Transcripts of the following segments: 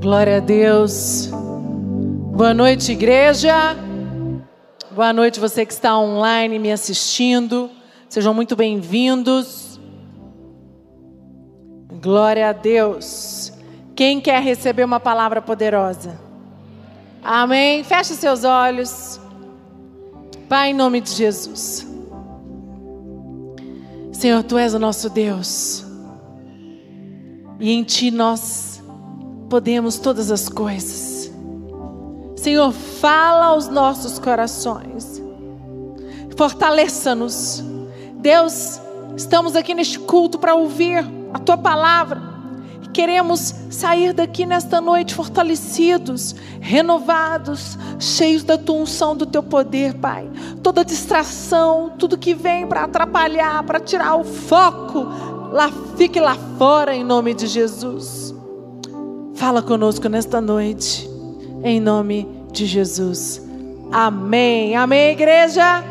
Glória a Deus. Boa noite, igreja. Boa noite, você que está online me assistindo. Sejam muito bem-vindos. Glória a Deus. Quem quer receber uma palavra poderosa? Amém. Feche seus olhos. Pai, em nome de Jesus. Senhor, tu és o nosso Deus. E em ti nós podemos todas as coisas. Senhor, fala aos nossos corações. Fortaleça-nos. Deus, estamos aqui neste culto para ouvir a tua palavra. Queremos sair daqui nesta noite fortalecidos, renovados, cheios da tua unção, do teu poder, Pai. Toda distração, tudo que vem para atrapalhar, para tirar o foco, lá fique lá fora em nome de Jesus. Fala conosco nesta noite, em nome de Jesus. Amém. Amém, igreja.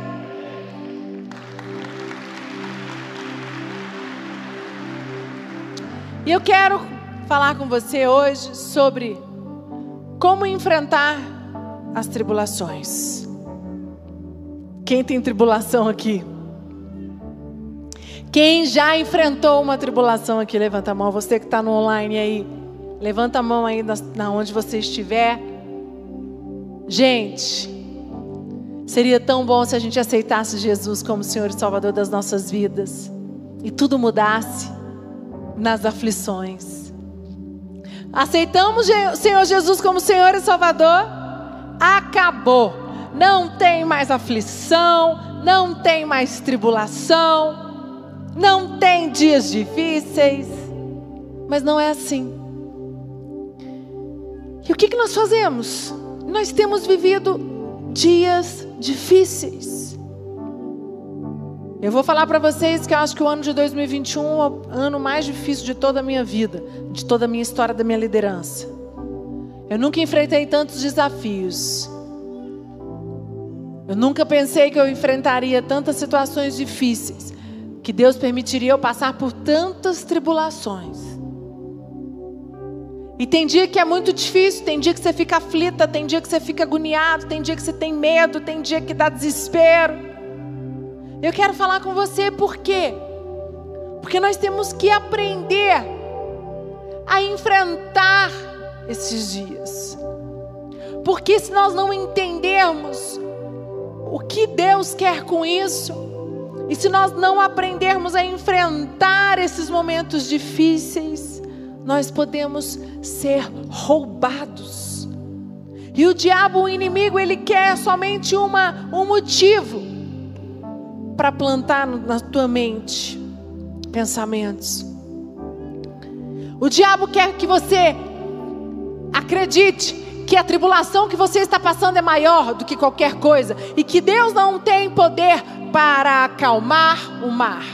E eu quero falar com você hoje sobre como enfrentar as tribulações. Quem tem tribulação aqui? Quem já enfrentou uma tribulação aqui? Levanta a mão. Você que está no online aí, levanta a mão aí na, onde você estiver. Gente, seria tão bom se a gente aceitasse Jesus como Senhor e Salvador das nossas vidas e tudo mudasse nas aflições. Aceitamos o Senhor Jesus como Senhor e Salvador? Acabou. Não tem mais aflição, não tem mais tribulação, não tem dias difíceis. Mas não é assim. E o que, que nós fazemos? Nós temos vivido dias difíceis. Eu vou falar para vocês que eu acho que o ano de 2021 é o ano mais difícil de toda a minha vida, de toda a minha história da minha liderança. Eu nunca enfrentei tantos desafios. Eu nunca pensei que eu enfrentaria tantas situações difíceis, que Deus permitiria eu passar por tantas tribulações. E tem dia que é muito difícil, tem dia que você fica aflita, tem dia que você fica agoniado, tem dia que você tem medo, tem dia que dá desespero. Eu quero falar com você por quê? Porque nós temos que aprender a enfrentar esses dias. Porque se nós não entendermos o que Deus quer com isso, e se nós não aprendermos a enfrentar esses momentos difíceis, nós podemos ser roubados. E o diabo, o inimigo, ele quer somente uma, um motivo para plantar na tua mente pensamentos. O diabo quer que você acredite que a tribulação que você está passando é maior do que qualquer coisa e que Deus não tem poder para acalmar o mar.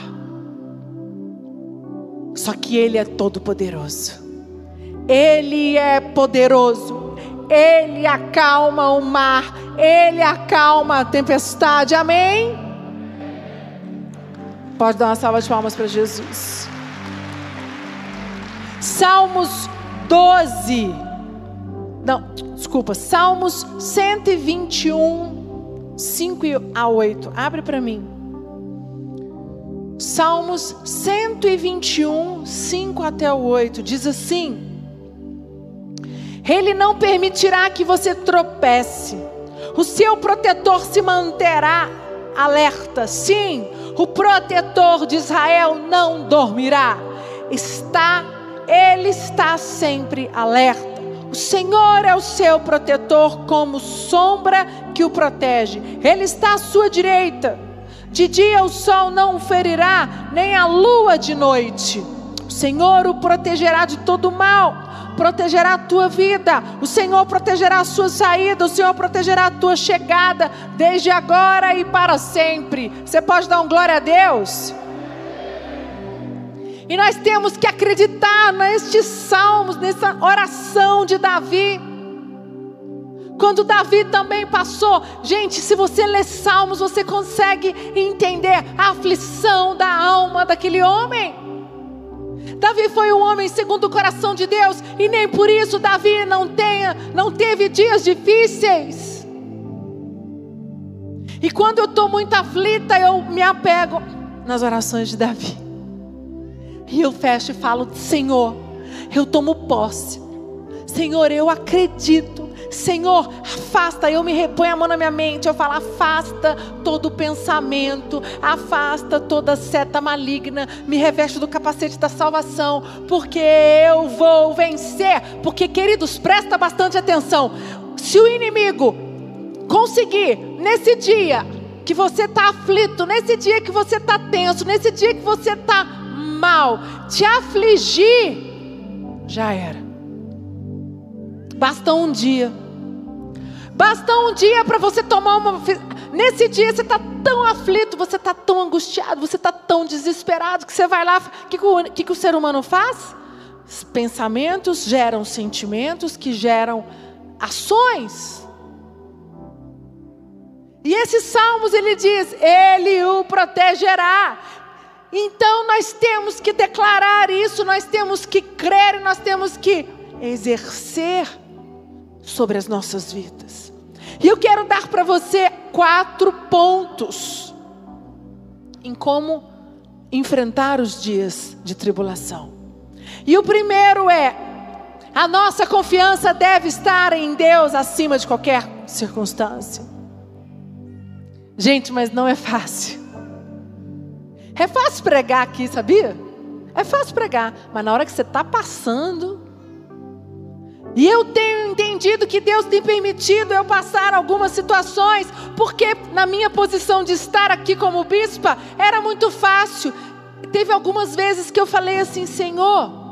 Só que Ele é todo-poderoso. Ele é poderoso. Ele acalma o mar. Ele acalma a tempestade. Amém? Pode dar uma salva de palmas para Jesus. Salmos 12. Não, desculpa. Salmos 121, 5 a 8. Abre para mim. Salmos 121, 5 até o 8. Diz assim: Ele não permitirá que você tropece. O seu protetor se manterá alerta. Sim, o protetor de Israel não dormirá. Está, ele está sempre alerta. O Senhor é o seu protetor, como sombra que o protege. Ele está à sua direita. De dia o sol não o ferirá, nem a lua de noite. O Senhor o protegerá de todo mal protegerá a tua vida, o Senhor protegerá a sua saída, o Senhor protegerá a tua chegada, desde agora e para sempre. Você pode dar um glória a Deus? E nós temos que acreditar nestes salmos, nessa oração de Davi. Quando Davi também passou, gente, se você lê salmos, você consegue entender a aflição da alma daquele homem. Davi foi um homem segundo o coração de Deus e nem por isso Davi não tenha, não teve dias difíceis. E quando eu estou muito aflita, eu me apego nas orações de Davi. E eu fecho e falo: Senhor, eu tomo posse. Senhor, eu acredito. Senhor, afasta, eu me reponho a mão na minha mente, eu falo, afasta todo pensamento, afasta toda seta maligna, me reveste do capacete da salvação, porque eu vou vencer. Porque, queridos, presta bastante atenção. Se o inimigo conseguir, nesse dia que você está aflito, nesse dia que você está tenso, nesse dia que você está mal, te afligir, já era. Basta um dia. Basta um dia para você tomar uma. Nesse dia você está tão aflito, você está tão angustiado, você está tão desesperado que você vai lá. O que, que, que o ser humano faz? Pensamentos geram sentimentos que geram ações. E esses salmos ele diz: Ele o protegerá. Então nós temos que declarar isso, nós temos que crer, nós temos que exercer sobre as nossas vidas. E eu quero dar para você quatro pontos em como enfrentar os dias de tribulação. E o primeiro é: a nossa confiança deve estar em Deus acima de qualquer circunstância. Gente, mas não é fácil. É fácil pregar aqui, sabia? É fácil pregar, mas na hora que você está passando, e eu tenho entendido que Deus tem permitido eu passar algumas situações, porque na minha posição de estar aqui como bispa, era muito fácil. Teve algumas vezes que eu falei assim, Senhor.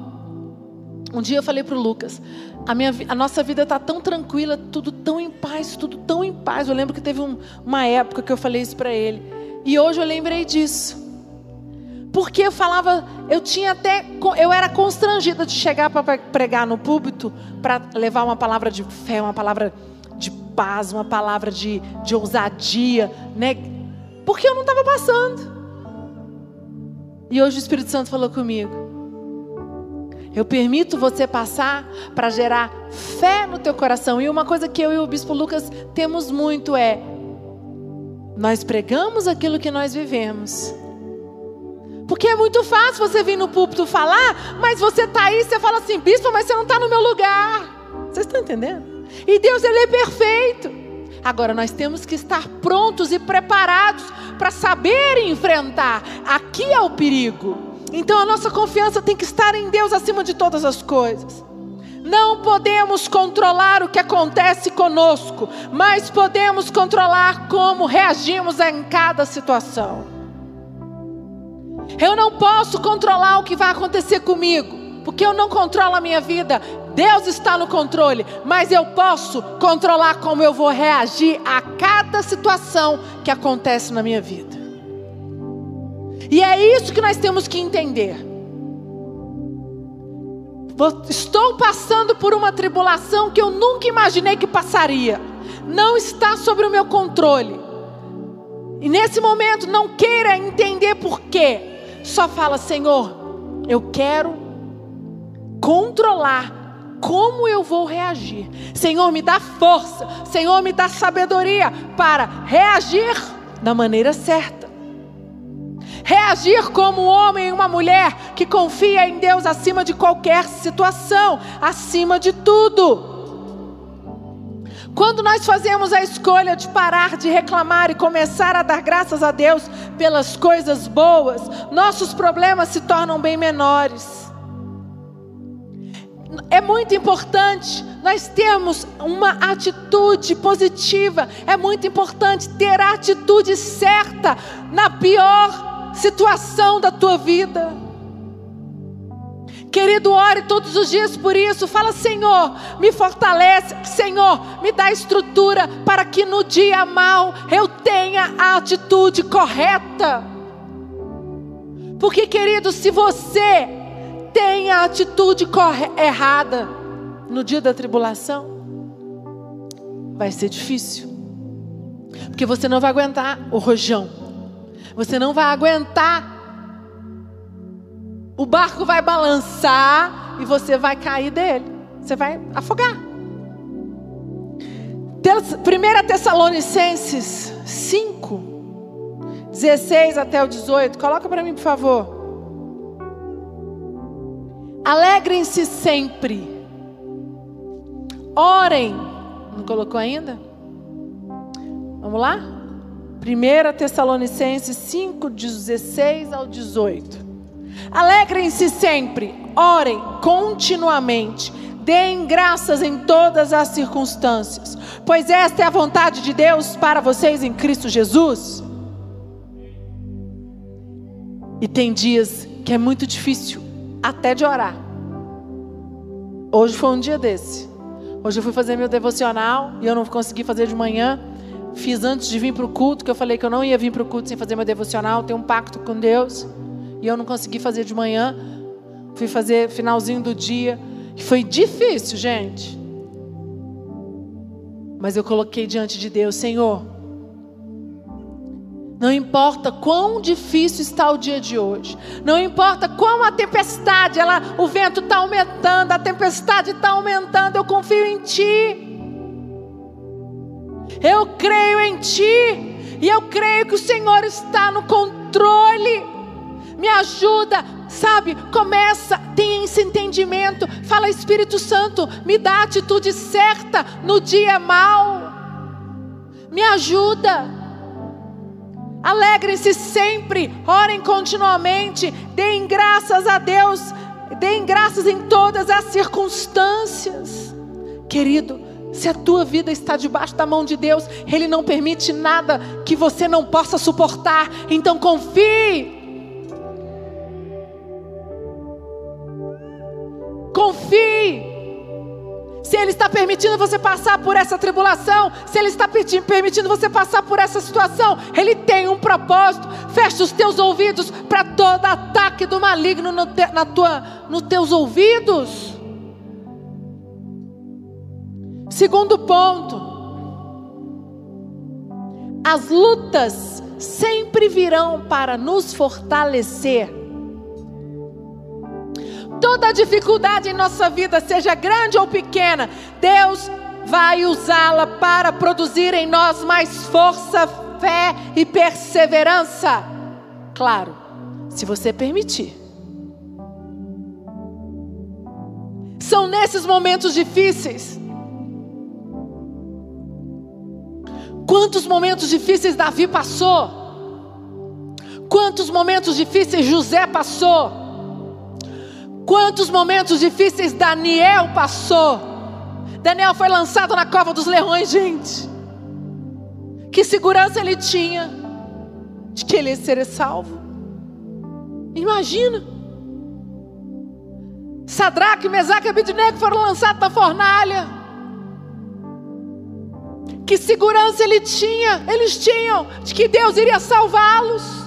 Um dia eu falei para o Lucas, a, minha, a nossa vida está tão tranquila, tudo tão em paz, tudo tão em paz. Eu lembro que teve um, uma época que eu falei isso para ele. E hoje eu lembrei disso. Porque eu falava, eu tinha até, eu era constrangida de chegar para pregar no púlpito, para levar uma palavra de fé, uma palavra de paz, uma palavra de, de ousadia, né? Porque eu não estava passando. E hoje o Espírito Santo falou comigo. Eu permito você passar para gerar fé no teu coração. E uma coisa que eu e o Bispo Lucas temos muito é: nós pregamos aquilo que nós vivemos. Porque é muito fácil você vir no púlpito falar, mas você está aí, você fala assim, bispo, mas você não está no meu lugar. Vocês estão entendendo? E Deus, Ele é perfeito. Agora, nós temos que estar prontos e preparados para saber enfrentar. Aqui é o perigo. Então, a nossa confiança tem que estar em Deus acima de todas as coisas. Não podemos controlar o que acontece conosco, mas podemos controlar como reagimos em cada situação. Eu não posso controlar o que vai acontecer comigo, porque eu não controlo a minha vida. Deus está no controle, mas eu posso controlar como eu vou reagir a cada situação que acontece na minha vida. E é isso que nós temos que entender. Estou passando por uma tribulação que eu nunca imaginei que passaria. Não está sobre o meu controle. E nesse momento não queira entender por quê. Só fala, Senhor, eu quero controlar como eu vou reagir. Senhor, me dá força. Senhor, me dá sabedoria para reagir da maneira certa. Reagir como um homem e uma mulher que confia em Deus acima de qualquer situação, acima de tudo. Quando nós fazemos a escolha de parar de reclamar e começar a dar graças a Deus pelas coisas boas, nossos problemas se tornam bem menores. É muito importante nós termos uma atitude positiva, é muito importante ter a atitude certa na pior situação da tua vida. Querido, ore todos os dias por isso. Fala, Senhor, me fortalece. Senhor, me dá estrutura para que no dia mal eu tenha a atitude correta. Porque, querido, se você tem a atitude errada no dia da tribulação, vai ser difícil. Porque você não vai aguentar o rojão. Você não vai aguentar O barco vai balançar e você vai cair dele. Você vai afogar. 1 Tessalonicenses 5, 16 até o 18. Coloca para mim, por favor. Alegrem-se sempre. Orem. Não colocou ainda? Vamos lá? 1 Tessalonicenses 5, 16 ao 18. Alegrem-se sempre, orem continuamente, deem graças em todas as circunstâncias, pois esta é a vontade de Deus para vocês em Cristo Jesus. E tem dias que é muito difícil até de orar. Hoje foi um dia desse. Hoje eu fui fazer meu devocional e eu não consegui fazer de manhã. Fiz antes de vir para o culto, que eu falei que eu não ia vir para o culto sem fazer meu devocional, tenho um pacto com Deus. E eu não consegui fazer de manhã. Fui fazer finalzinho do dia. E foi difícil, gente. Mas eu coloquei diante de Deus, Senhor, não importa quão difícil está o dia de hoje. Não importa quão a tempestade, ela, o vento está aumentando, a tempestade está aumentando. Eu confio em Ti. Eu creio em Ti. E eu creio que o Senhor está no controle. Me ajuda, sabe? Começa, tem esse entendimento. Fala, Espírito Santo, me dá a atitude certa no dia mau. Me ajuda. Alegrem-se sempre, orem continuamente, deem graças a Deus, deem graças em todas as circunstâncias. Querido, se a tua vida está debaixo da mão de Deus, Ele não permite nada que você não possa suportar, então confie. Confie. Se Ele está permitindo você passar por essa tribulação, se Ele está permitindo você passar por essa situação, Ele tem um propósito. Feche os teus ouvidos para todo ataque do maligno no te, na tua, nos teus ouvidos. Segundo ponto, as lutas sempre virão para nos fortalecer toda dificuldade em nossa vida, seja grande ou pequena, Deus vai usá-la para produzir em nós mais força, fé e perseverança. Claro, se você permitir. São nesses momentos difíceis. Quantos momentos difíceis Davi passou? Quantos momentos difíceis José passou? Quantos momentos difíceis Daniel passou. Daniel foi lançado na cova dos leões, gente. Que segurança ele tinha de que ele ia ser salvo. Imagina. Sadraque, Mesaque e Abidnego foram lançados na fornalha. Que segurança ele tinha, eles tinham, de que Deus iria salvá-los.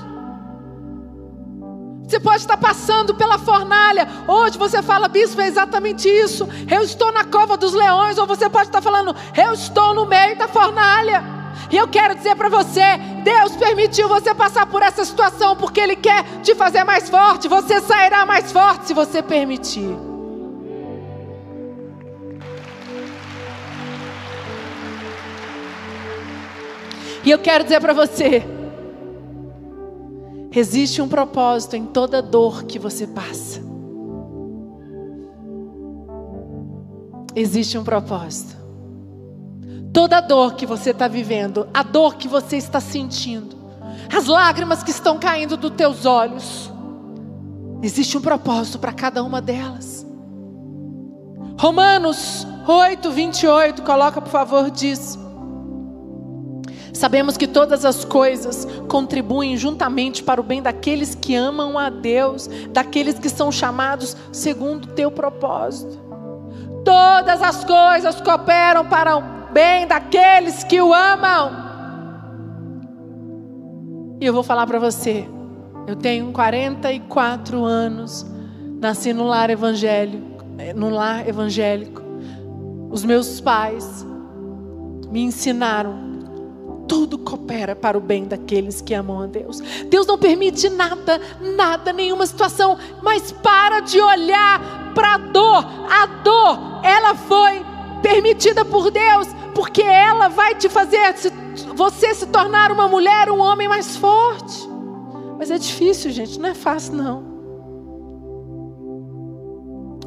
Você pode estar passando pela fornalha. Hoje você fala, bispo, é exatamente isso. Eu estou na cova dos leões. Ou você pode estar falando, eu estou no meio da fornalha. E eu quero dizer para você: Deus permitiu você passar por essa situação porque Ele quer te fazer mais forte. Você sairá mais forte se você permitir. E eu quero dizer para você Existe um propósito em toda dor que você passa. Existe um propósito. Toda dor que você está vivendo, a dor que você está sentindo, as lágrimas que estão caindo dos teus olhos, existe um propósito para cada uma delas. Romanos 8, 28, coloca por favor, diz. Sabemos que todas as coisas contribuem juntamente para o bem daqueles que amam a Deus, daqueles que são chamados segundo o teu propósito. Todas as coisas cooperam para o bem daqueles que o amam. E eu vou falar para você, eu tenho 44 anos, nasci no lar evangélico, no lar evangélico. Os meus pais me ensinaram tudo coopera para o bem daqueles que amam a Deus. Deus não permite nada, nada, nenhuma situação, mas para de olhar para a dor. A dor, ela foi permitida por Deus, porque ela vai te fazer você se tornar uma mulher, um homem mais forte. Mas é difícil, gente, não é fácil não.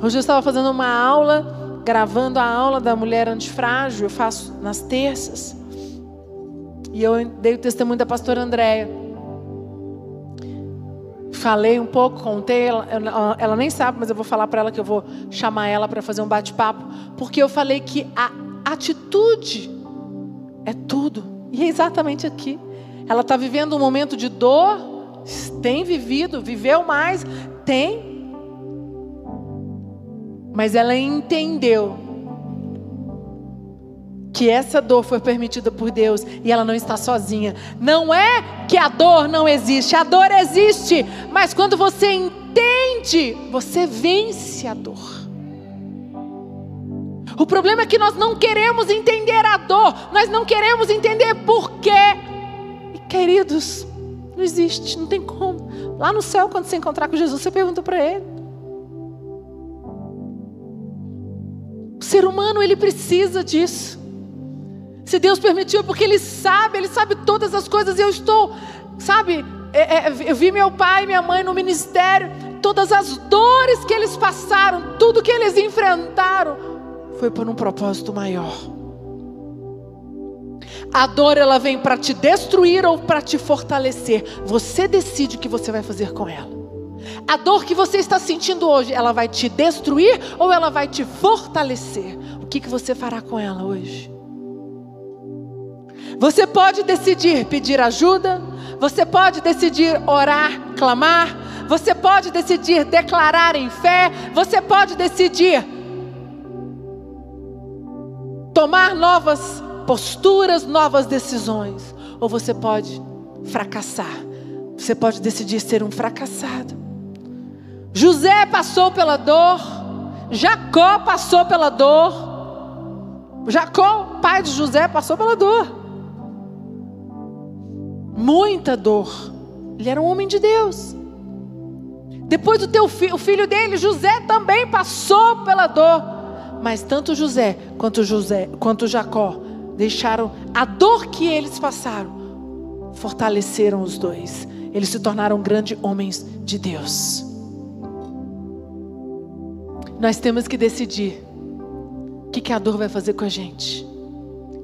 Hoje eu estava fazendo uma aula, gravando a aula da mulher antifrágil, eu faço nas terças. E eu dei o testemunho da pastora Andréia. Falei um pouco, contei, ela, ela nem sabe, mas eu vou falar para ela que eu vou chamar ela para fazer um bate-papo, porque eu falei que a atitude é tudo. E é exatamente aqui. Ela está vivendo um momento de dor, tem vivido, viveu mais, tem. Mas ela entendeu que essa dor foi permitida por Deus e ela não está sozinha. Não é que a dor não existe, a dor existe, mas quando você entende, você vence a dor. O problema é que nós não queremos entender a dor, nós não queremos entender por quê. E queridos, não existe, não tem como. Lá no céu, quando você encontrar com Jesus, você pergunta para ele. O ser humano, ele precisa disso. Se Deus permitiu, é porque Ele sabe, Ele sabe todas as coisas. Eu estou, sabe, é, é, eu vi meu pai e minha mãe no ministério, todas as dores que eles passaram, tudo que eles enfrentaram, foi por um propósito maior. A dor ela vem para te destruir ou para te fortalecer. Você decide o que você vai fazer com ela. A dor que você está sentindo hoje, ela vai te destruir ou ela vai te fortalecer? O que, que você fará com ela hoje? Você pode decidir pedir ajuda, você pode decidir orar, clamar, você pode decidir declarar em fé, você pode decidir tomar novas posturas, novas decisões, ou você pode fracassar. Você pode decidir ser um fracassado. José passou pela dor, Jacó passou pela dor. Jacó, pai de José, passou pela dor muita dor. Ele era um homem de Deus. Depois do teu fi o filho dele, José também passou pela dor. Mas tanto José quanto José quanto Jacó deixaram a dor que eles passaram, fortaleceram os dois. Eles se tornaram grandes homens de Deus. Nós temos que decidir o que, que a dor vai fazer com a gente.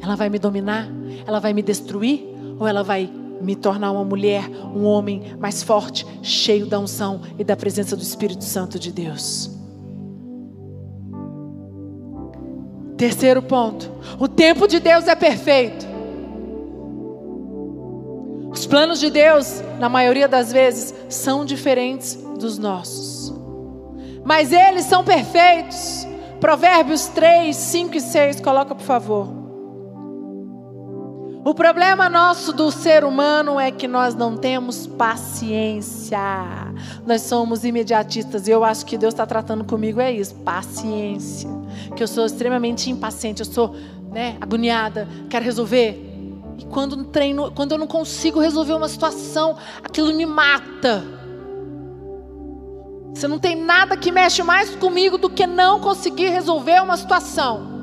Ela vai me dominar? Ela vai me destruir? Ou ela vai me tornar uma mulher, um homem mais forte, cheio da unção e da presença do Espírito Santo de Deus. Terceiro ponto: o tempo de Deus é perfeito. Os planos de Deus, na maioria das vezes, são diferentes dos nossos, mas eles são perfeitos. Provérbios 3, 5 e 6, coloca por favor. O problema nosso do ser humano é que nós não temos paciência. Nós somos imediatistas. E eu acho que Deus está tratando comigo é isso, paciência. Que eu sou extremamente impaciente, eu sou né, agoniada, quero resolver. E quando, treino, quando eu não consigo resolver uma situação, aquilo me mata. Você não tem nada que mexe mais comigo do que não conseguir resolver uma situação.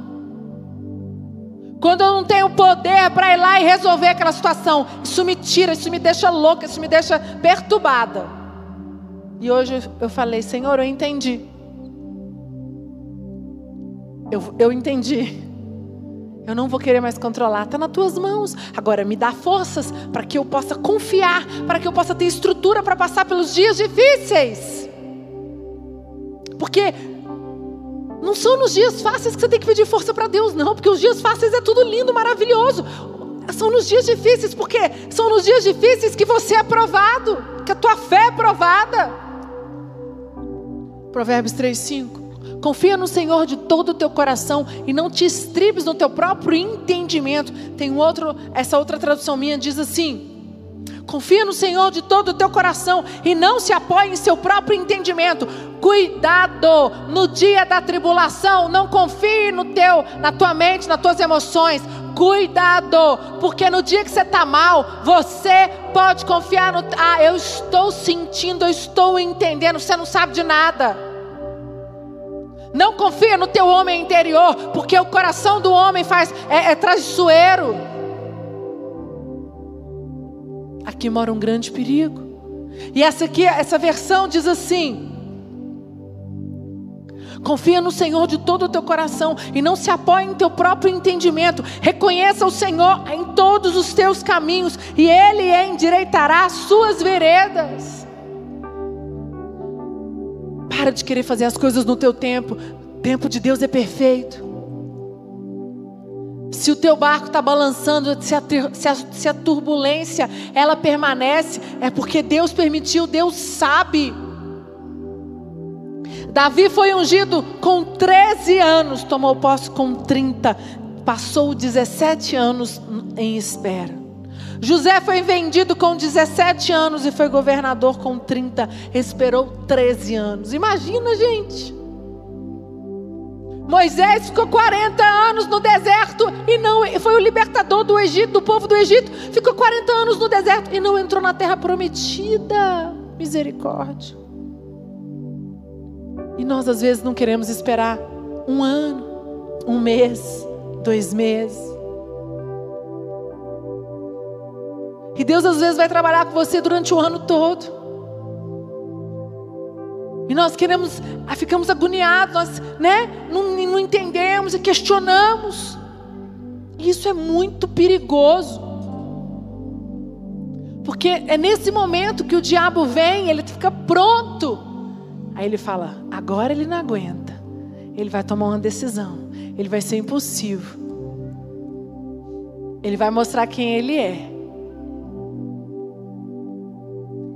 Quando eu não tenho poder para ir lá e resolver aquela situação, isso me tira, isso me deixa louca, isso me deixa perturbada. E hoje eu falei, Senhor, eu entendi. Eu, eu entendi. Eu não vou querer mais controlar, está nas tuas mãos. Agora me dá forças para que eu possa confiar, para que eu possa ter estrutura para passar pelos dias difíceis. Porque não são nos dias fáceis que você tem que pedir força para Deus, não, porque os dias fáceis é tudo lindo, maravilhoso. São nos dias difíceis, porque são nos dias difíceis que você é provado, que a tua fé é provada. Provérbios 3:5. Confia no Senhor de todo o teu coração e não te estribes no teu próprio entendimento. Tem um outro, essa outra tradução minha diz assim: Confia no Senhor de todo o teu coração e não se apoie em seu próprio entendimento. Cuidado no dia da tribulação, não confie no teu, na tua mente, nas tuas emoções. Cuidado, porque no dia que você está mal, você pode confiar no. Ah, eu estou sentindo, eu estou entendendo, você não sabe de nada. Não confia no teu homem interior, porque o coração do homem faz é, é traiçoeiro. Aqui mora um grande perigo. E essa aqui, essa versão diz assim: Confia no Senhor de todo o teu coração e não se apoie em teu próprio entendimento. Reconheça o Senhor em todos os teus caminhos e Ele endireitará as suas veredas. Para de querer fazer as coisas no teu tempo. O tempo de Deus é perfeito. Se o teu barco está balançando, se a, se, a, se a turbulência ela permanece, é porque Deus permitiu, Deus sabe. Davi foi ungido com 13 anos, tomou posse com 30, passou 17 anos em espera. José foi vendido com 17 anos e foi governador com 30, esperou 13 anos. Imagina, gente. Moisés ficou 40 anos no deserto e não foi o libertador do Egito, do povo do Egito. Ficou 40 anos no deserto e não entrou na terra prometida. Misericórdia. E nós às vezes não queremos esperar um ano, um mês, dois meses. E Deus às vezes vai trabalhar com você durante o ano todo. E nós queremos, ah, ficamos agoniados, nós né, não, não entendemos e questionamos. Isso é muito perigoso. Porque é nesse momento que o diabo vem, ele fica pronto Aí ele fala: agora ele não aguenta. Ele vai tomar uma decisão. Ele vai ser impulsivo. Ele vai mostrar quem ele é.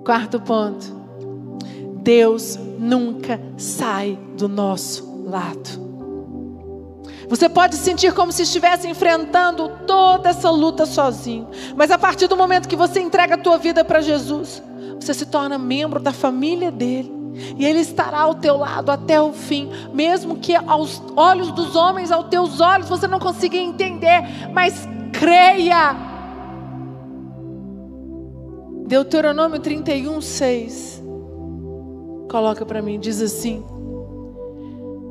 Quarto ponto. Deus nunca sai do nosso lado. Você pode sentir como se estivesse enfrentando toda essa luta sozinho, mas a partir do momento que você entrega a tua vida para Jesus, você se torna membro da família dele. E Ele estará ao teu lado até o fim, mesmo que aos olhos dos homens, aos teus olhos, você não consiga entender, mas creia. Deuteronômio 31, 6. Coloca para mim, diz assim: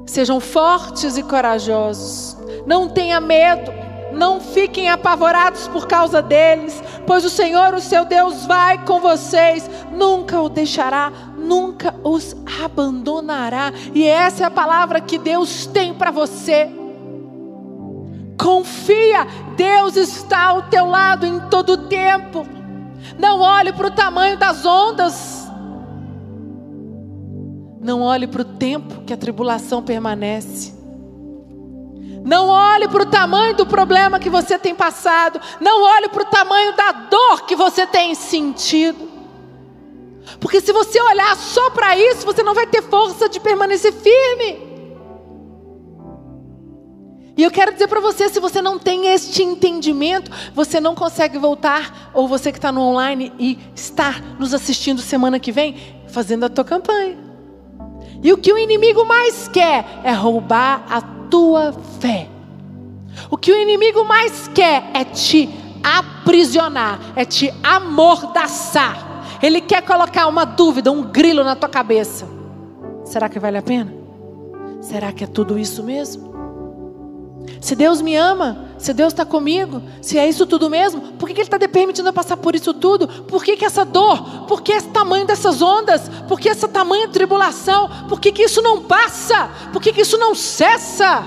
Sejam fortes e corajosos, não tenha medo, não fiquem apavorados por causa deles, pois o Senhor, o seu Deus, vai com vocês, nunca o deixará, nunca os abandonará. E essa é a palavra que Deus tem para você. Confia, Deus está ao teu lado em todo o tempo. Não olhe para o tamanho das ondas. Não olhe para o tempo que a tribulação permanece. Não olhe para o tamanho do problema que você tem passado. Não olhe para o tamanho da dor que você tem sentido. Porque se você olhar só para isso, você não vai ter força de permanecer firme. E eu quero dizer para você: se você não tem este entendimento, você não consegue voltar, ou você que está no online e está nos assistindo semana que vem, fazendo a tua campanha. E o que o inimigo mais quer é roubar a tua fé. O que o inimigo mais quer é te aprisionar, é te amordaçar. Ele quer colocar uma dúvida, um grilo na tua cabeça. Será que vale a pena? Será que é tudo isso mesmo? Se Deus me ama, se Deus está comigo, se é isso tudo mesmo, por que, que Ele está permitindo eu passar por isso tudo? Por que, que essa dor? Por que esse tamanho dessas ondas? Por que essa tamanha tribulação? Por que, que isso não passa? Por que, que isso não cessa?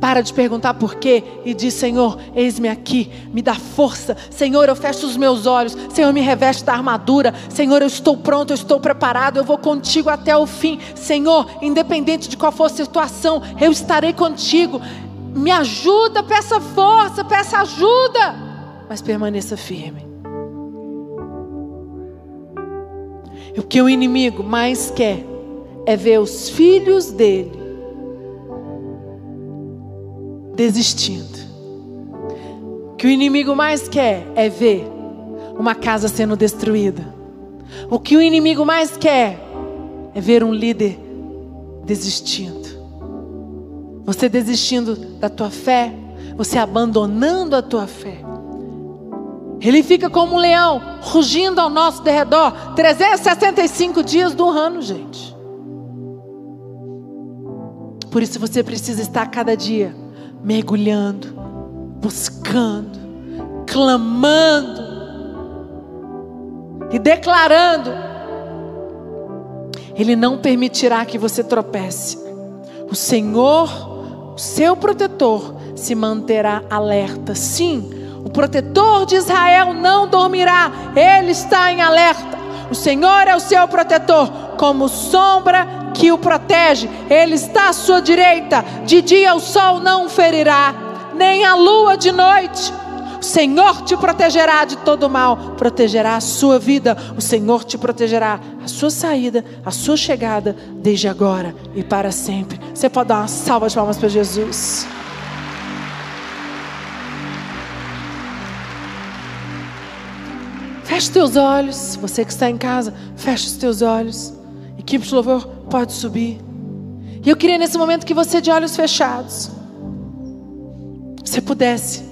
Para de perguntar por quê e diz: Senhor, eis-me aqui, me dá força. Senhor, eu fecho os meus olhos. Senhor, me reveste da armadura. Senhor, eu estou pronto, eu estou preparado. Eu vou contigo até o fim. Senhor, independente de qual for a situação, eu estarei contigo. Me ajuda, peça força, peça ajuda, mas permaneça firme. O que o inimigo mais quer é ver os filhos dele desistindo. O que o inimigo mais quer é ver uma casa sendo destruída. O que o inimigo mais quer é ver um líder desistindo. Você desistindo da tua fé, você abandonando a tua fé. Ele fica como um leão, rugindo ao nosso derredor, 365 dias do ano, gente. Por isso você precisa estar cada dia mergulhando, buscando, clamando e declarando. Ele não permitirá que você tropece. O Senhor, o seu protetor, se manterá alerta. Sim, o protetor de Israel não dormirá, ele está em alerta. O Senhor é o seu protetor, como sombra que o protege, ele está à sua direita. De dia o sol não ferirá, nem a lua de noite. O Senhor te protegerá de todo mal, protegerá a sua vida. O Senhor te protegerá a sua saída, a sua chegada, desde agora e para sempre. Você pode dar uma salva de palmas para Jesus. Feche teus olhos, você que está em casa, feche os teus olhos. Equipe de louvor pode subir. E eu queria nesse momento que você de olhos fechados, você pudesse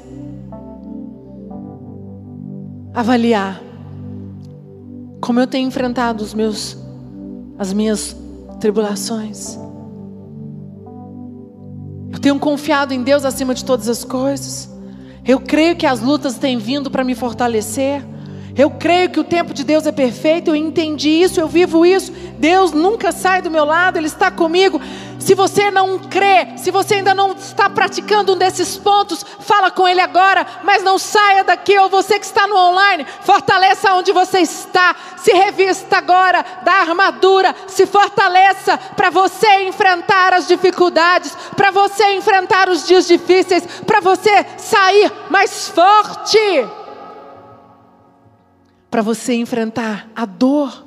avaliar como eu tenho enfrentado os meus as minhas tribulações. Eu tenho confiado em Deus acima de todas as coisas. Eu creio que as lutas têm vindo para me fortalecer. Eu creio que o tempo de Deus é perfeito, eu entendi isso, eu vivo isso. Deus nunca sai do meu lado, Ele está comigo. Se você não crê, se você ainda não está praticando um desses pontos, fala com Ele agora, mas não saia daqui, ou você que está no online, fortaleça onde você está, se revista agora da armadura, se fortaleça para você enfrentar as dificuldades, para você enfrentar os dias difíceis, para você sair mais forte para você enfrentar a dor,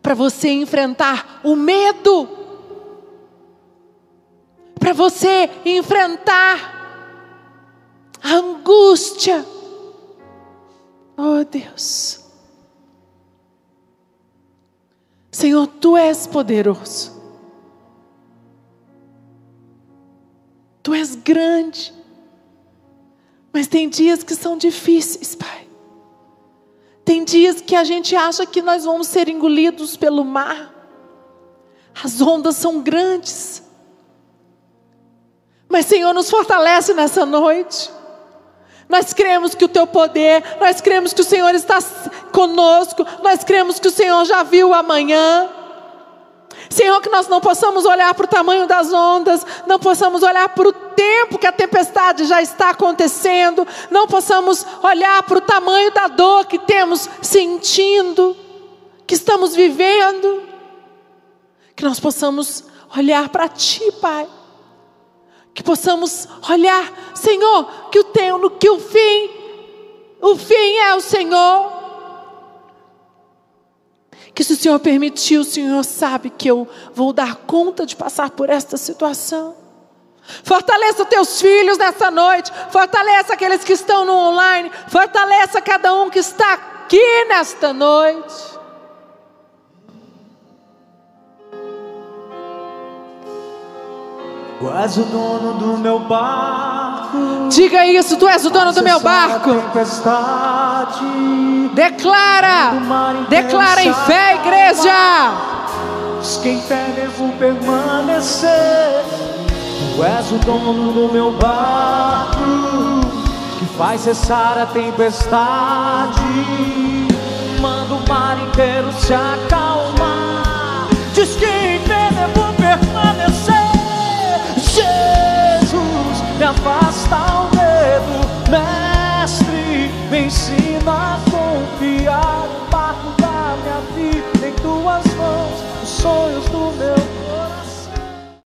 para você enfrentar o medo, para você enfrentar a angústia. Oh Deus, Senhor, tu és poderoso, tu és grande, mas tem dias que são difíceis, Pai. Tem dias que a gente acha que nós vamos ser engolidos pelo mar. As ondas são grandes. Mas, Senhor, nos fortalece nessa noite. Nós cremos que o teu poder, nós cremos que o Senhor está conosco, nós cremos que o Senhor já viu amanhã. Senhor, que nós não possamos olhar para o tamanho das ondas, não possamos olhar para o tempo que a tempestade já está acontecendo, não possamos olhar para o tamanho da dor que temos sentindo, que estamos vivendo, que nós possamos olhar para Ti, Pai, que possamos olhar, Senhor, que o tempo, que o fim, o fim é o Senhor que se o Senhor permitiu, o Senhor sabe que eu vou dar conta de passar por esta situação. Fortaleça teus filhos nessa noite, fortaleça aqueles que estão no online, fortaleça cada um que está aqui nesta noite. És o dono do meu barco. Diga isso, tu és o dono do meu barco. Declara, declara em fé, igreja. Diz que em fé devo permanecer. Tu és o dono do meu barco, que faz cessar a tempestade. Manda o mar inteiro se acalmar. Diz que em fé devo permanecer. Confiar no barco da minha vida em tuas mãos, os sonhos